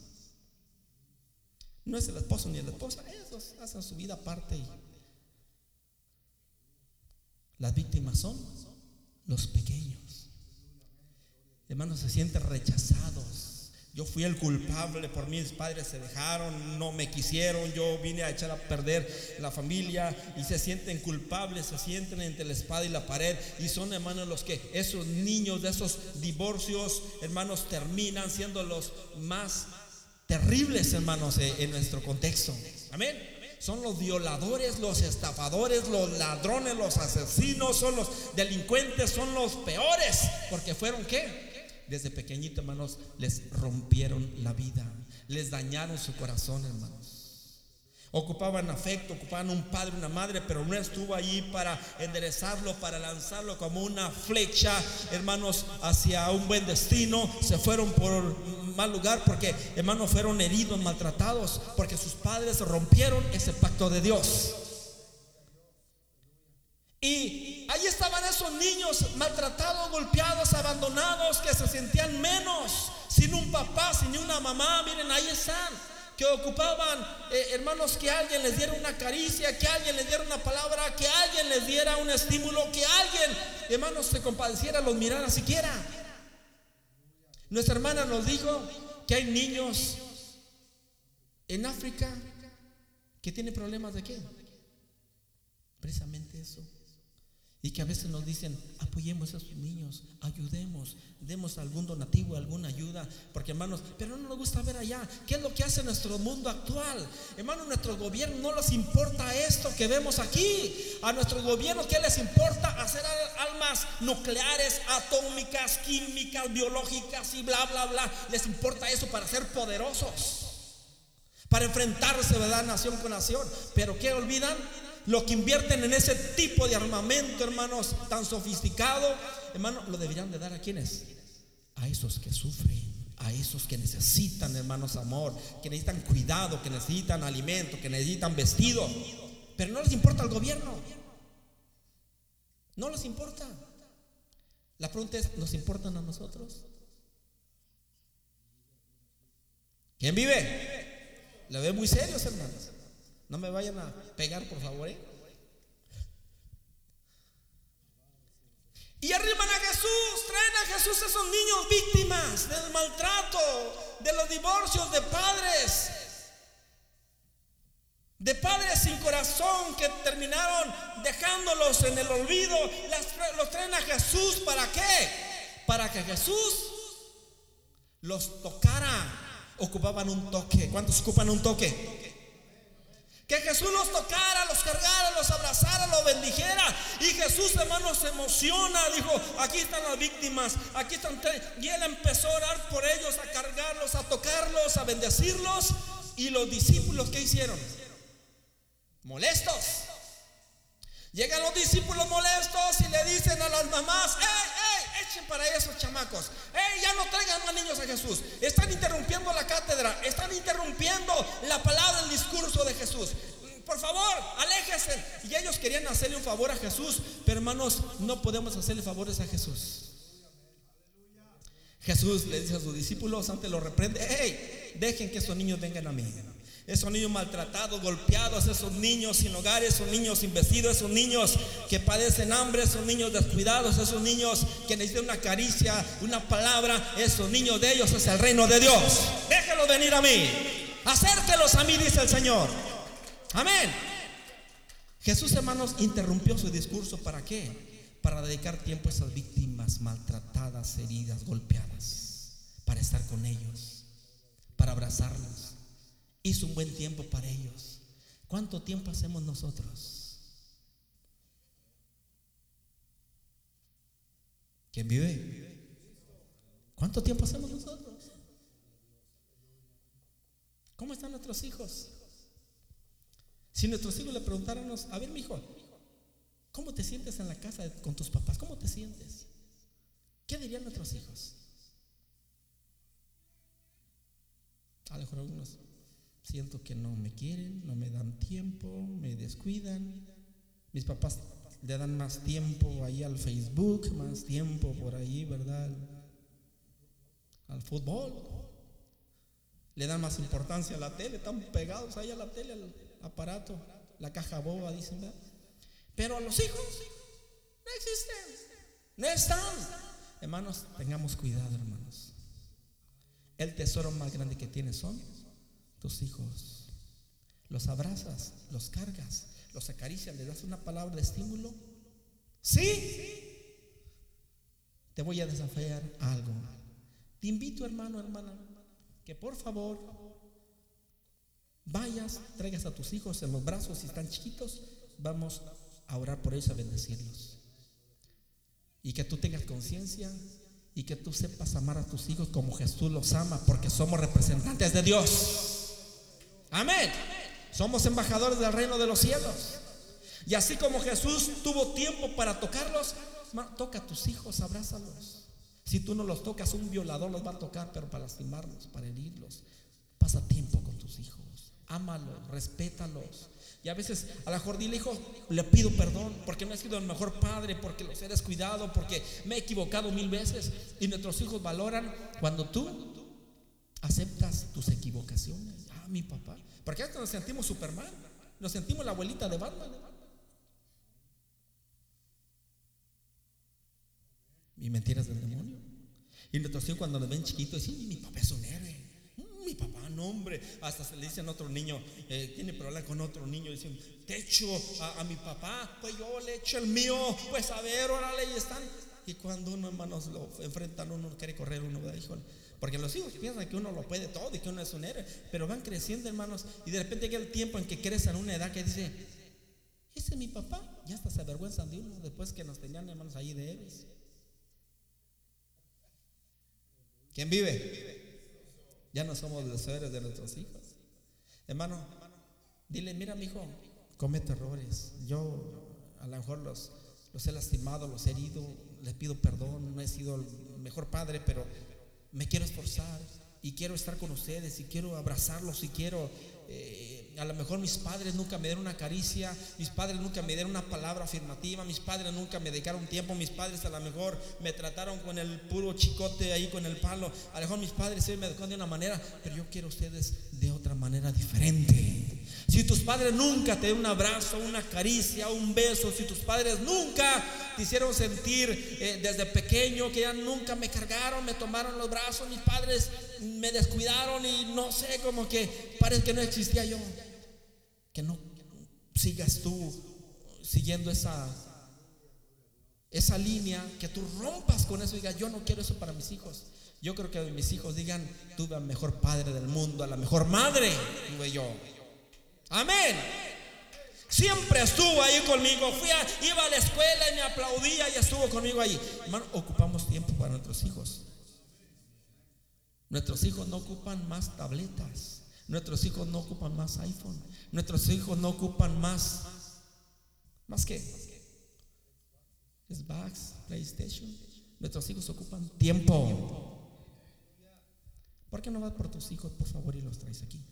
No es el esposo ni la esposa, ellos hacen su vida aparte. Y las víctimas son los pequeños. Hermanos, se sienten rechazados. Yo fui el culpable, por mis padres se dejaron, no me quisieron, yo vine a echar a perder la familia y se sienten culpables, se sienten entre la espada y la pared y son hermanos los que esos niños de esos divorcios, hermanos, terminan siendo los más terribles, hermanos, eh, en nuestro contexto. Amén. Son los violadores, los estafadores, los ladrones, los asesinos, son los delincuentes, son los peores. Porque fueron qué? Desde pequeñito, hermanos, les rompieron la vida, les dañaron su corazón, hermanos. Ocupaban afecto, ocupaban un padre, una madre, pero no estuvo allí para enderezarlo, para lanzarlo como una flecha, hermanos, hacia un buen destino. Se fueron por mal lugar porque, hermanos, fueron heridos, maltratados, porque sus padres rompieron ese pacto de Dios. Y ahí estaban esos niños maltratados, golpeados, abandonados, que se sentían menos, sin un papá, sin una mamá. Miren, ahí están que ocupaban, eh, hermanos, que alguien les diera una caricia, que alguien les diera una palabra, que alguien les diera un estímulo, que alguien, hermanos, se compadeciera, los mirara siquiera. Nuestra hermana nos dijo que hay niños en África que tienen problemas de qué? Precisamente eso. Y que a veces nos dicen, apoyemos a esos niños, ayudemos, demos algún donativo, alguna ayuda, porque hermanos, pero no nos gusta ver allá. ¿Qué es lo que hace nuestro mundo actual? Hermanos, nuestro gobierno no les importa esto que vemos aquí. A nuestros gobiernos, ¿qué les importa? Hacer almas nucleares, atómicas, químicas, biológicas y bla, bla, bla. Les importa eso para ser poderosos, para enfrentarse, ¿verdad? Nación con nación. Pero ¿qué olvidan? Lo que invierten en ese tipo de armamento, hermanos, tan sofisticado, hermanos, lo deberían de dar a quienes? A esos que sufren, a esos que necesitan, hermanos, amor, que necesitan cuidado, que necesitan alimento, que necesitan vestido. Pero no les importa al gobierno. No les importa. La pregunta es, ¿nos importan a nosotros? ¿Quién vive? Le veo muy serios, hermanos. No me vayan a pegar, por favor. ¿eh? Y arriban a Jesús, traen a Jesús esos niños víctimas del maltrato, de los divorcios de padres, de padres sin corazón que terminaron dejándolos en el olvido. los traen a Jesús para qué? Para que Jesús los tocara. Ocupaban un toque. ¿Cuántos ocupan un toque? Que Jesús los tocara, los cargara, los abrazara, los bendijera. Y Jesús, hermano, se emociona. Dijo, aquí están las víctimas, aquí están. Y él empezó a orar por ellos, a cargarlos, a tocarlos, a bendecirlos. Y los discípulos, ¿qué hicieron? Molestos. Llegan los discípulos molestos y le dicen a las mamás, ¡Ey, ey! Para esos chamacos. ¡Ey, ya no traigan más niños a Jesús! Están interrumpiendo la cátedra, están interrumpiendo la palabra, el discurso de Jesús. Por Por favor, aléjese. Y ellos querían hacerle un favor a Jesús, pero hermanos, no podemos hacerle favores a Jesús. Jesús le dice a sus discípulos, antes lo reprende, hey, dejen que esos niños vengan a mí. Esos niños maltratados, golpeados, esos niños sin hogar, esos niños sin vestido, esos niños que padecen hambre, esos niños descuidados, esos niños que necesitan una caricia, una palabra, esos niños de ellos es el reino de Dios. Déjenlos venir a mí. Acérquelos a mí, dice el Señor. Amén. Jesús, hermanos, interrumpió su discurso. ¿Para qué? Para dedicar tiempo a esas víctimas maltratadas, heridas, golpeadas. Para estar con ellos. Para abrazarlos hizo un buen tiempo para ellos. ¿Cuánto tiempo hacemos nosotros? ¿Quién vive? ¿Cuánto tiempo hacemos nosotros? ¿Cómo están nuestros hijos? Si nuestros hijos le preguntáramos, a ver, mi hijo, ¿cómo te sientes en la casa con tus papás? ¿Cómo te sientes? ¿Qué dirían nuestros hijos? A lo mejor algunos Siento que no me quieren, no me dan tiempo, me descuidan. Mis papás le dan más tiempo ahí al Facebook, más tiempo por ahí, ¿verdad? Al fútbol. Le dan más importancia a la tele, están pegados ahí a la tele, al aparato, la caja boba, dicen, ¿verdad? Pero a los hijos no existen, no están. Hermanos, tengamos cuidado, hermanos. El tesoro más grande que tienes son tus hijos. Los abrazas, los cargas, los acaricias, le das una palabra de estímulo. Sí. Te voy a desafiar algo. Te invito, hermano, hermana, que por favor vayas, traigas a tus hijos en los brazos si están chiquitos. Vamos a orar por ellos, a bendecirlos. Y que tú tengas conciencia y que tú sepas amar a tus hijos como Jesús los ama, porque somos representantes de Dios. Amén. Somos embajadores del reino de los cielos. Y así como Jesús tuvo tiempo para tocarlos, toca a tus hijos, abrázalos. Si tú no los tocas, un violador los va a tocar, pero para lastimarlos, para herirlos. Pasa tiempo con tus hijos. Ámalos, respétalos. Y a veces a la mejor dile, hijo, le pido perdón porque no he sido el mejor padre, porque los he descuidado, porque me he equivocado mil veces. Y nuestros hijos valoran cuando tú aceptas tus equivocaciones mi papá. Porque hasta nos sentimos Superman, nos sentimos la abuelita de Batman. Y mentiras del demonio. Y hijos cuando nos ven chiquitos dicen, mi papá es un héroe. Mm, mi papá, no hombre. Hasta se le dicen a otro niño, eh, tiene problema con otro niño. Dicen, te echo a, mi papá, pues yo le echo el mío. Pues a ver, órale, y están. Y cuando uno, hermanos, lo enfrentan, uno quiere correr, uno, ¿verdad? Híjole. Porque los hijos piensan que uno lo puede todo y que uno es un héroe, pero van creciendo, hermanos, y de repente llega el tiempo en que crecen a una edad que dice, ese es mi papá, ya hasta se avergüenzan de uno después que nos tenían, hermanos, allí de héroes. ¿Quién vive? Ya no somos los héroes de nuestros hijos. Hermano, dile, mira, mi hijo, comete errores. Yo a lo mejor los, los he lastimado, los he herido, les pido perdón, no he sido el mejor padre, pero me quiero esforzar y quiero estar con ustedes y quiero abrazarlos y quiero, eh, a lo mejor mis padres nunca me dieron una caricia, mis padres nunca me dieron una palabra afirmativa, mis padres nunca me dedicaron tiempo, mis padres a lo mejor me trataron con el puro chicote ahí con el palo, a lo mejor mis padres sí me educaron de una manera, pero yo quiero ustedes de otra manera diferente. Si tus padres nunca te dieron un abrazo, una caricia, un beso, si tus padres nunca te hicieron sentir eh, desde pequeño que ya nunca me cargaron, me tomaron los brazos, mis padres me descuidaron y no sé, como que parece que no existía yo. Que no sigas tú siguiendo esa esa línea, que tú rompas con eso y digas, yo no quiero eso para mis hijos. Yo creo que mis hijos digan, tuve al mejor padre del mundo, a la mejor madre, tuve yo. Amén. Siempre estuvo ahí conmigo. Fui iba a la escuela y me aplaudía y estuvo conmigo ahí. Hermano, ocupamos tiempo para nuestros hijos. Nuestros hijos no ocupan más tabletas. Nuestros hijos no ocupan más iPhone. Nuestros hijos no ocupan más. ¿Más qué? Xbox, PlayStation. Nuestros hijos ocupan tiempo. ¿Por qué no vas por tus hijos, por favor, y los traes aquí?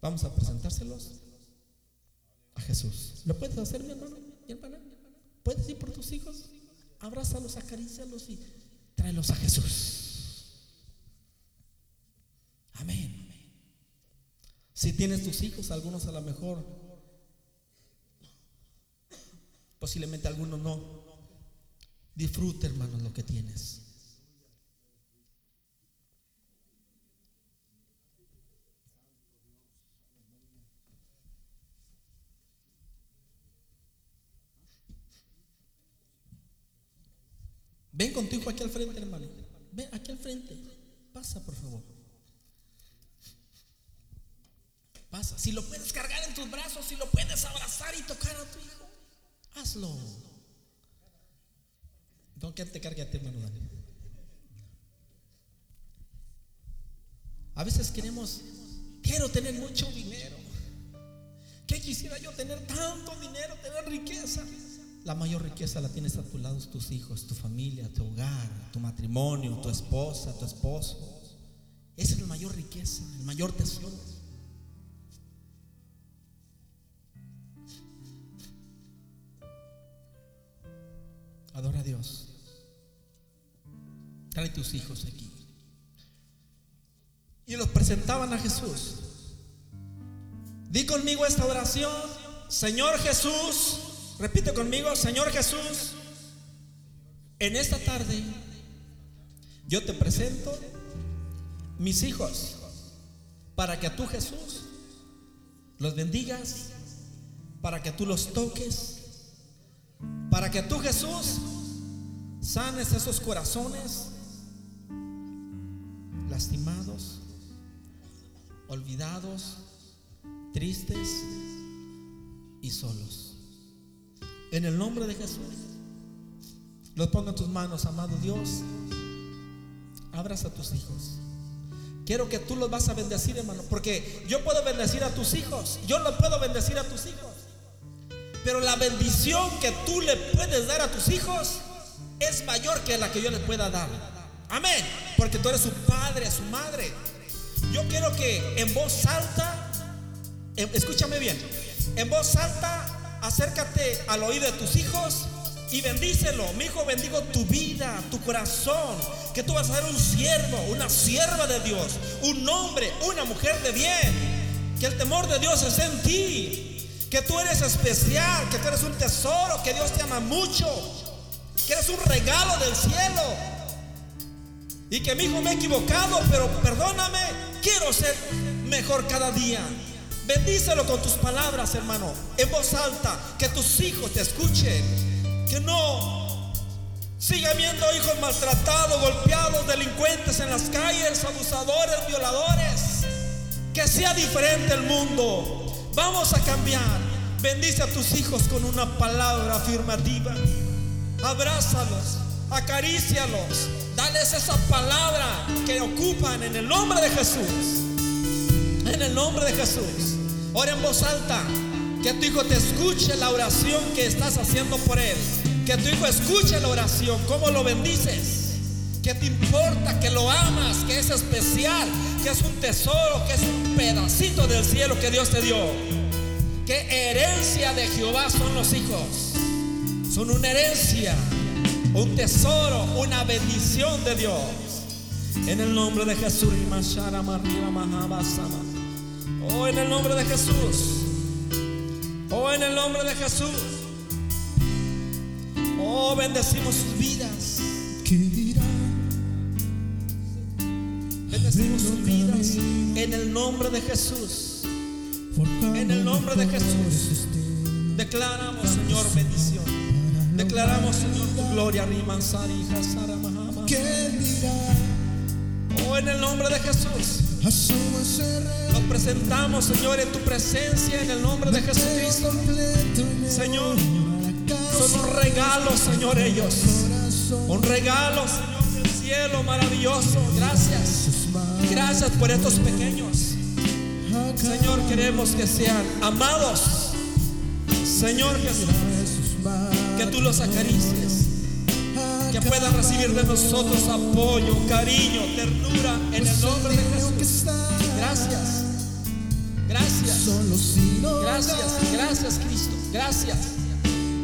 Vamos a presentárselos. a Jesús. ¿Lo puedes hacer, mi hermano? ¿Mi hermana? ¿Puedes ir por tus hijos? Abrázalos, acarícialos y tráelos a Jesús. Amén. Si tienes tus hijos, algunos a lo mejor, posiblemente algunos no. Disfruta, hermano, lo que tienes. Ven con tu hijo aquí al frente, hermano. Ven aquí al frente. Pasa, por favor. Pasa. Si lo puedes cargar en tus brazos, si lo puedes abrazar y tocar a tu hijo, hazlo. No te cargue a ti, hermano Dani. A veces queremos, quiero tener mucho dinero. ¿Qué quisiera yo tener tanto dinero, tener riqueza? La mayor riqueza la tienes a tu lado, tus hijos, tu familia, tu hogar, tu matrimonio, tu esposa, tu esposo. Esa es la mayor riqueza, el mayor tesoro. Adora a Dios. Trae tus hijos aquí. Y los presentaban a Jesús. Di conmigo esta oración. Señor Jesús, repite conmigo, Señor Jesús, en esta tarde yo te presento mis hijos para que tú Jesús los bendigas, para que tú los toques, para que tú Jesús sanes esos corazones lastimados, olvidados, tristes y solos. En el nombre de Jesús, los pongo en tus manos, amado Dios. Abraza a tus hijos. Quiero que tú los vas a bendecir, hermano, porque yo puedo bendecir a tus hijos. Yo no puedo bendecir a tus hijos. Pero la bendición que tú le puedes dar a tus hijos es mayor que la que yo les pueda dar. Amén. Porque tú eres su padre, su madre. Yo quiero que en voz alta, em, escúchame bien, en voz alta, acércate al oído de tus hijos y bendícelo. Mi hijo, bendigo tu vida, tu corazón. Que tú vas a ser un siervo, una sierva de Dios, un hombre, una mujer de bien. Que el temor de Dios es en ti. Que tú eres especial, que tú eres un tesoro, que Dios te ama mucho. Que eres un regalo del cielo. Y que mi hijo me he equivocado, pero perdóname, quiero ser mejor cada día. Bendícelo con tus palabras, hermano, en voz alta, que tus hijos te escuchen. Que no siga viendo hijos maltratados, golpeados, delincuentes en las calles, abusadores, violadores. Que sea diferente el mundo. Vamos a cambiar. Bendice a tus hijos con una palabra afirmativa. Abrázalos, acarícialos, dales esa palabra que ocupan en el nombre de Jesús. En el nombre de Jesús. Ora en voz alta. Que tu hijo te escuche la oración que estás haciendo por él. Que tu hijo escuche la oración, cómo lo bendices. Que te importa, que lo amas, que es especial, que es un tesoro, que es un pedacito del cielo que Dios te dio. Que herencia de Jehová son los hijos. Son una herencia, un tesoro, una bendición de Dios. En el nombre de Jesús. Oh, en el nombre de Jesús. Oh, en el nombre de Jesús. Oh, bendecimos sus vidas. Bendecimos sus vidas. En el nombre de Jesús. En el nombre de Jesús. Declaramos, Señor, bendición. Declaramos, Señor, tu gloria. Oh, en el nombre de Jesús. Nos presentamos, Señor, en tu presencia, en el nombre de Jesucristo. Señor, son un regalo, Señor, ellos. Un regalo, Señor, cielo maravilloso. Gracias. Gracias por estos pequeños. Señor, queremos que sean amados. Señor Jesús, que tú los acaricies. Que puedan recibir de nosotros apoyo, cariño, ternura en el nombre de Jesús. Gracias. Gracias. Gracias, gracias Cristo. Gracias.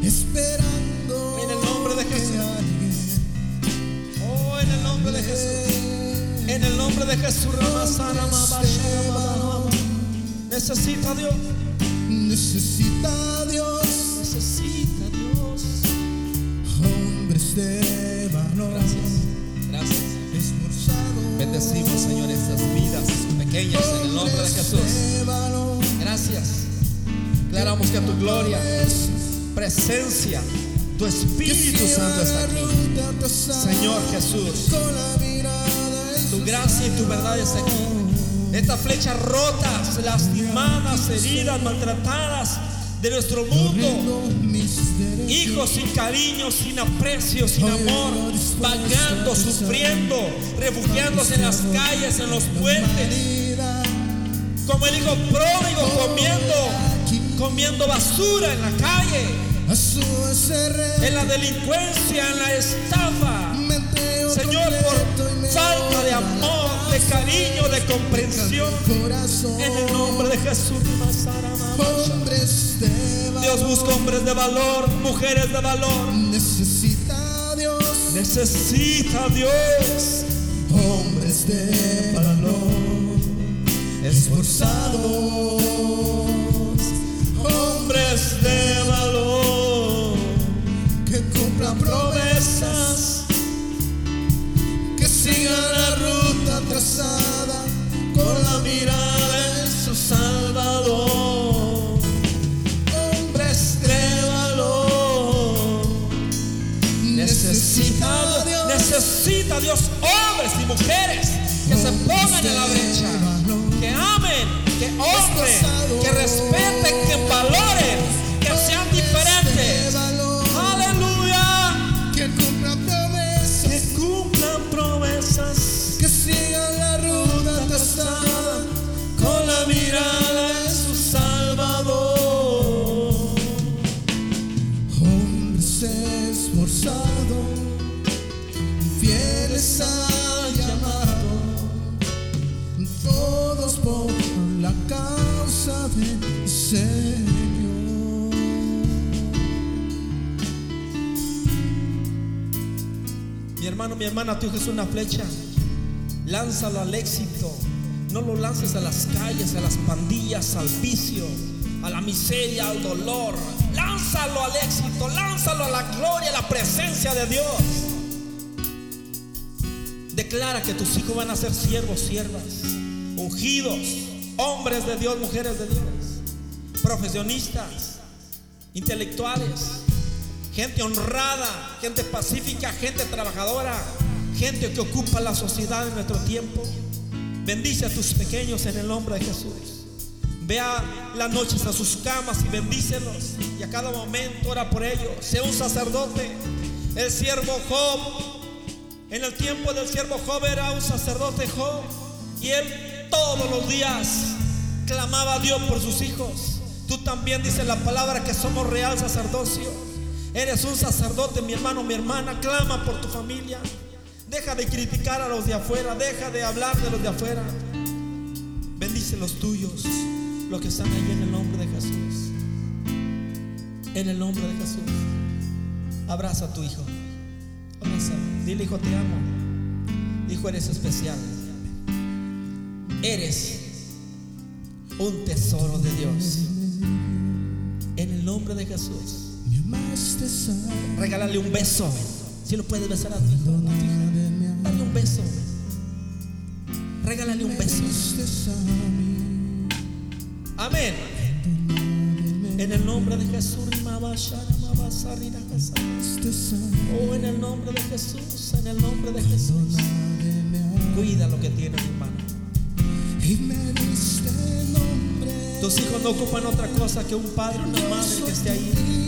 esperando En el nombre de Jesús. En el nombre de Jesús. En el nombre de Jesús. Necesita Dios. necesita Dios Necesita Dios. hombres de valor Gracias. Gracias. Bendecimos, Señor, estas vidas pequeñas en el nombre de Jesús. Gracias. Declaramos que tu gloria, presencia, tu Espíritu Santo está aquí. Señor Jesús, tu gracia y tu verdad está aquí. Estas flechas rotas, lastimadas, heridas, maltratadas de nuestro mundo. Hijos sin cariño, sin aprecio, sin amor, vagando, sufriendo, refugiándose en las calles, en los puentes, como el hijo pródigo comiendo, comiendo basura en la calle, en la delincuencia, en la estafa. Señor, por falta de amor, de cariño, de comprensión, en el nombre de Jesús. de Dios busca hombres de valor, mujeres de valor. necesita Dios. Necesita Dios. Hombres de valor. Esforzados. Hombres de valor, promesas que sigan la ruta trazada con la mirada en su Salvador. Hombres de valor necesita Dios. Necesita Dios hombres y mujeres que se pongan en la brecha, que amen, que honren, que respeten, que valoren, que sean diferentes. Que sigan la ruta trazada con la mirada en su Salvador. hombres esforzados fieles al llamado todos por la causa del Señor hermano, mi hermana, tu hijo es una flecha. Lánzalo al éxito. No lo lances a las calles, a las pandillas, al vicio, a la miseria, al dolor. Lánzalo al éxito, lánzalo a la gloria, a la presencia de Dios. Declara que tus hijos van a ser siervos, siervas, ungidos, hombres de Dios, mujeres de Dios, profesionistas, intelectuales, gente honrada, gente pacífica, gente trabajadora, gente que ocupa la sociedad en nuestro tiempo. Bendice a tus pequeños en el nombre de Jesús. Vea las noches a sus camas y bendícelos. Y a cada momento ora por ellos. Sea un sacerdote. El siervo Job. En el tiempo del siervo Job era un sacerdote Job. Y él todos los días clamaba a Dios por sus hijos. Tú también dices la palabra que somos real sacerdocio. Eres un sacerdote, mi hermano, mi hermana. Clama por tu familia. Deja de criticar a los de afuera. Deja de hablar de los de afuera. Bendice los tuyos, los que están ahí en el nombre de Jesús. En el nombre de Jesús. Abraza a tu hijo. Abrázalo. Dile, hijo, te amo. Hijo, eres especial. Eres un tesoro de Dios. En el nombre de Jesús. Regálale un beso. Si lo puedes besar a tu hijo, hija. Dale un beso. Regálale un beso. Amén. En el nombre de Jesús. Oh, en el nombre de Jesús. En el nombre de Jesús. Cuida lo que tienes, hermano. Tus hijos no ocupan otra cosa que un padre, una madre que esté ahí.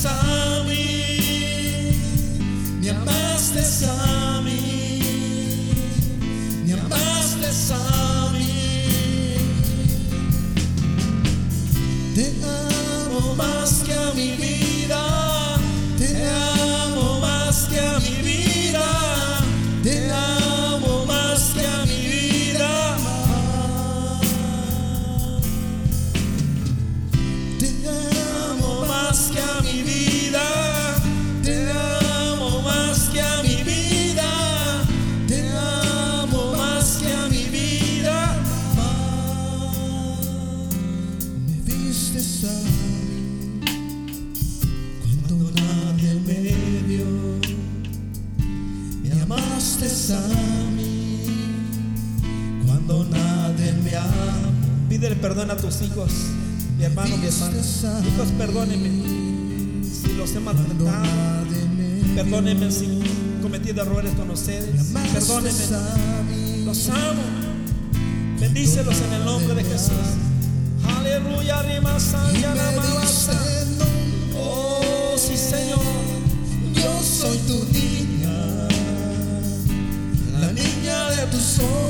quieres amaste a mí. Te amo más que a mi vida. Perdón a tus hijos, mi hermano, mi hermana. Hijos, perdónenme si los he maltratado. Perdónenme si he cometido errores con ustedes. Perdónenme. Los amo. Bendícelos en el nombre de Jesús. Aleluya, rima. Oh, sí, Señor. Yo soy tu niña, la niña de tus ojos,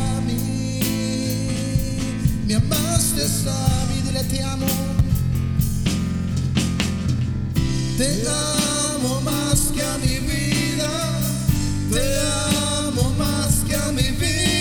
me amaste a mí, dile te amo. Te amo más que a mi vida, te amo más que a mi vida,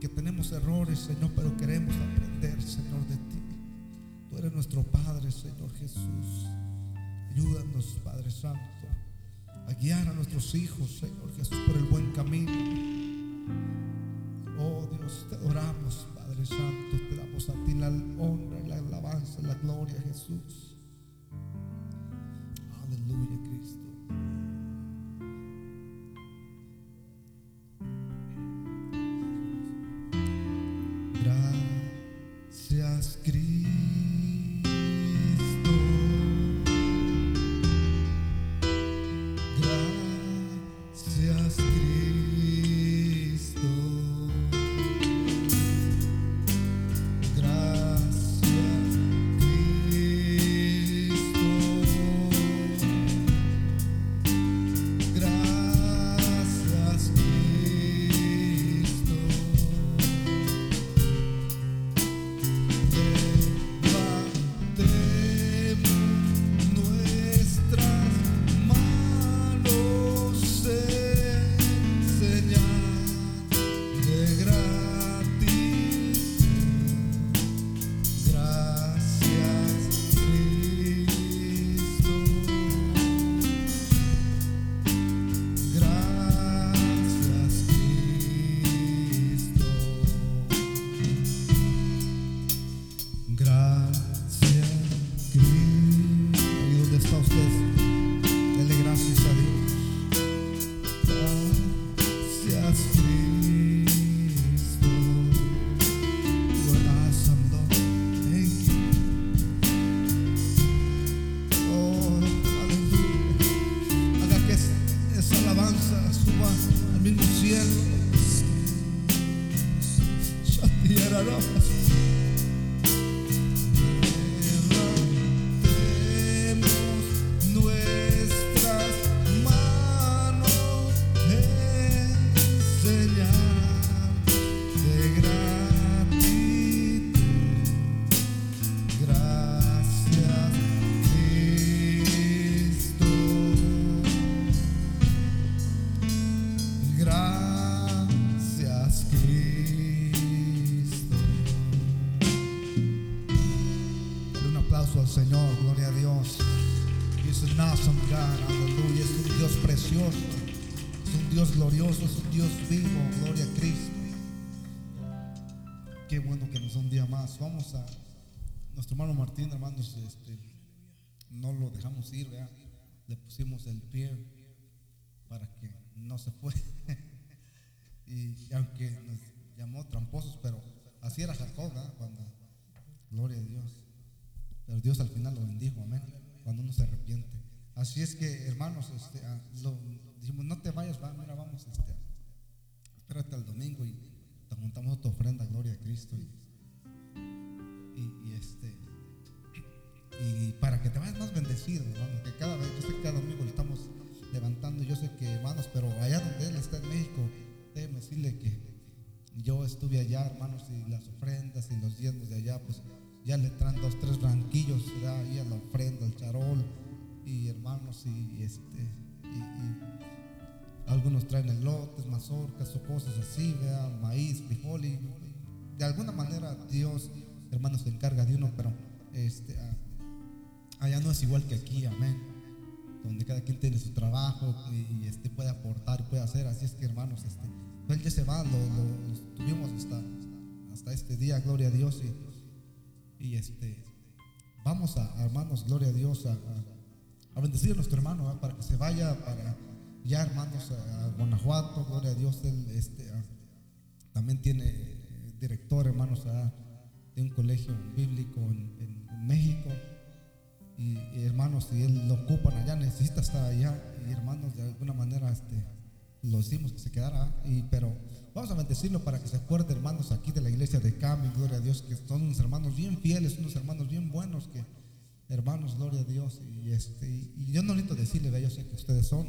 que tenemos errores, Señor, pero queremos aprender, Señor, de ti. Tú eres nuestro Padre, Señor Jesús. Ayúdanos, Padre Santo, a guiar a nuestros hijos, Señor Jesús, por el buen camino. Oh Dios, te adoramos, Padre Santo, te damos a ti la honra, la alabanza, la gloria, Jesús. Aleluya, Cristo. Señor, gloria a Dios. He's an awesome God, aleluya. Es un Dios precioso, es un Dios glorioso, es un Dios vivo, gloria a Cristo. Qué bueno que nos da un día más. Vamos a nuestro hermano Martín, hermanos, este, no lo dejamos ir, ¿verdad? le pusimos el pie para que no se fuera. y aunque nos llamó tramposos, pero así era Jacob, ¿verdad? cuando gloria a Dios. Pero Dios al final lo bendijo, amén. Cuando uno se arrepiente. Así es que, hermanos, este, ah, dijimos, no te vayas, va, mira, vamos, este, espérate al domingo y te juntamos tu ofrenda, gloria a Cristo. Y, y, y, este y para que te vayas más bendecido, hermano, que cada vez, yo sé que cada domingo lo estamos levantando, yo sé que hermanos, pero allá donde él está en México, déjeme decirle que yo estuve allá, hermanos, y las ofrendas y los diezmos de allá, pues ya le traen dos, tres blanquillos ahí a la ofrenda, el charol, y hermanos, y, este, y, algunos traen elotes, mazorcas o cosas así, vea, maíz, frijol, y de alguna manera Dios, hermanos, se encarga de uno, pero este, allá no es igual que aquí, amén. Donde cada quien tiene su trabajo y, este, puede aportar puede hacer. Así es que, hermanos, este, él ya se va, lo, lo, lo tuvimos hasta, hasta este día, gloria a Dios. Y, y este, vamos a, hermanos, gloria a Dios, a, bendecir a nuestro hermano para que se vaya para ya, hermanos, a, Guanajuato, gloria a Dios. Él este, también tiene director, hermanos, de un colegio bíblico en, México. Y, y, hermanos, si él lo ocupan allá, necesita estar allá. Y hermanos, de alguna manera, este, lo hicimos que se quedara. Y, pero vamos a bendecirlo para que se acuerde, hermanos, aquí de la iglesia de Cami, gloria a Dios, que son unos hermanos bien fieles, unos hermanos bien buenos, que hermanos, gloria a Dios. Y, este, y yo no necesito decirle, yo sé que ustedes son.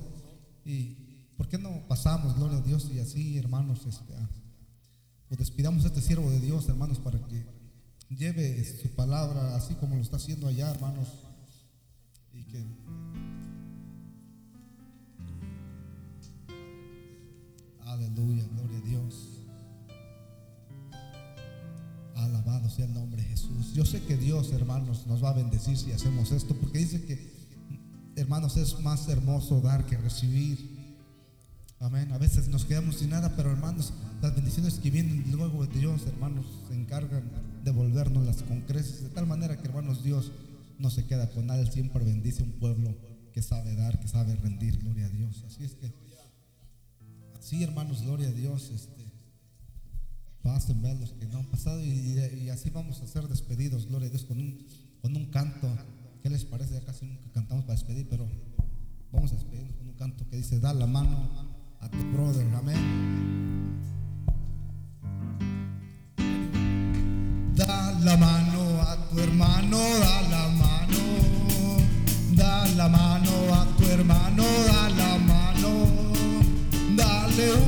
Y ¿por qué no pasamos, gloria a Dios? Y así, hermanos, este, pues despidamos a este siervo de Dios, hermanos, para que lleve su palabra así como lo está haciendo allá, hermanos. Y que Aleluya, gloria a Dios. Alabado sea el nombre de Jesús. Yo sé que Dios, hermanos, nos va a bendecir si hacemos esto, porque dice que, hermanos, es más hermoso dar que recibir. Amén. A veces nos quedamos sin nada, pero hermanos, las bendiciones que vienen luego de Dios, hermanos, se encargan de volvernos con creces. De tal manera que, hermanos, Dios no se queda con nada. Siempre bendice un pueblo que sabe dar, que sabe rendir. Gloria a Dios. Así es que, así, hermanos, gloria a Dios. Este, pasen, vean los que no han pasado. Y, y, así vamos a ser despedidos. Gloria a Dios con un, con un canto. ¿Qué les parece? Ya casi nunca cantamos para despedir, pero vamos a despedirnos con un canto que dice: Da la mano a tu brother, amén. Da la mano a tu hermano, da la mano, da la mano a tu hermano, da to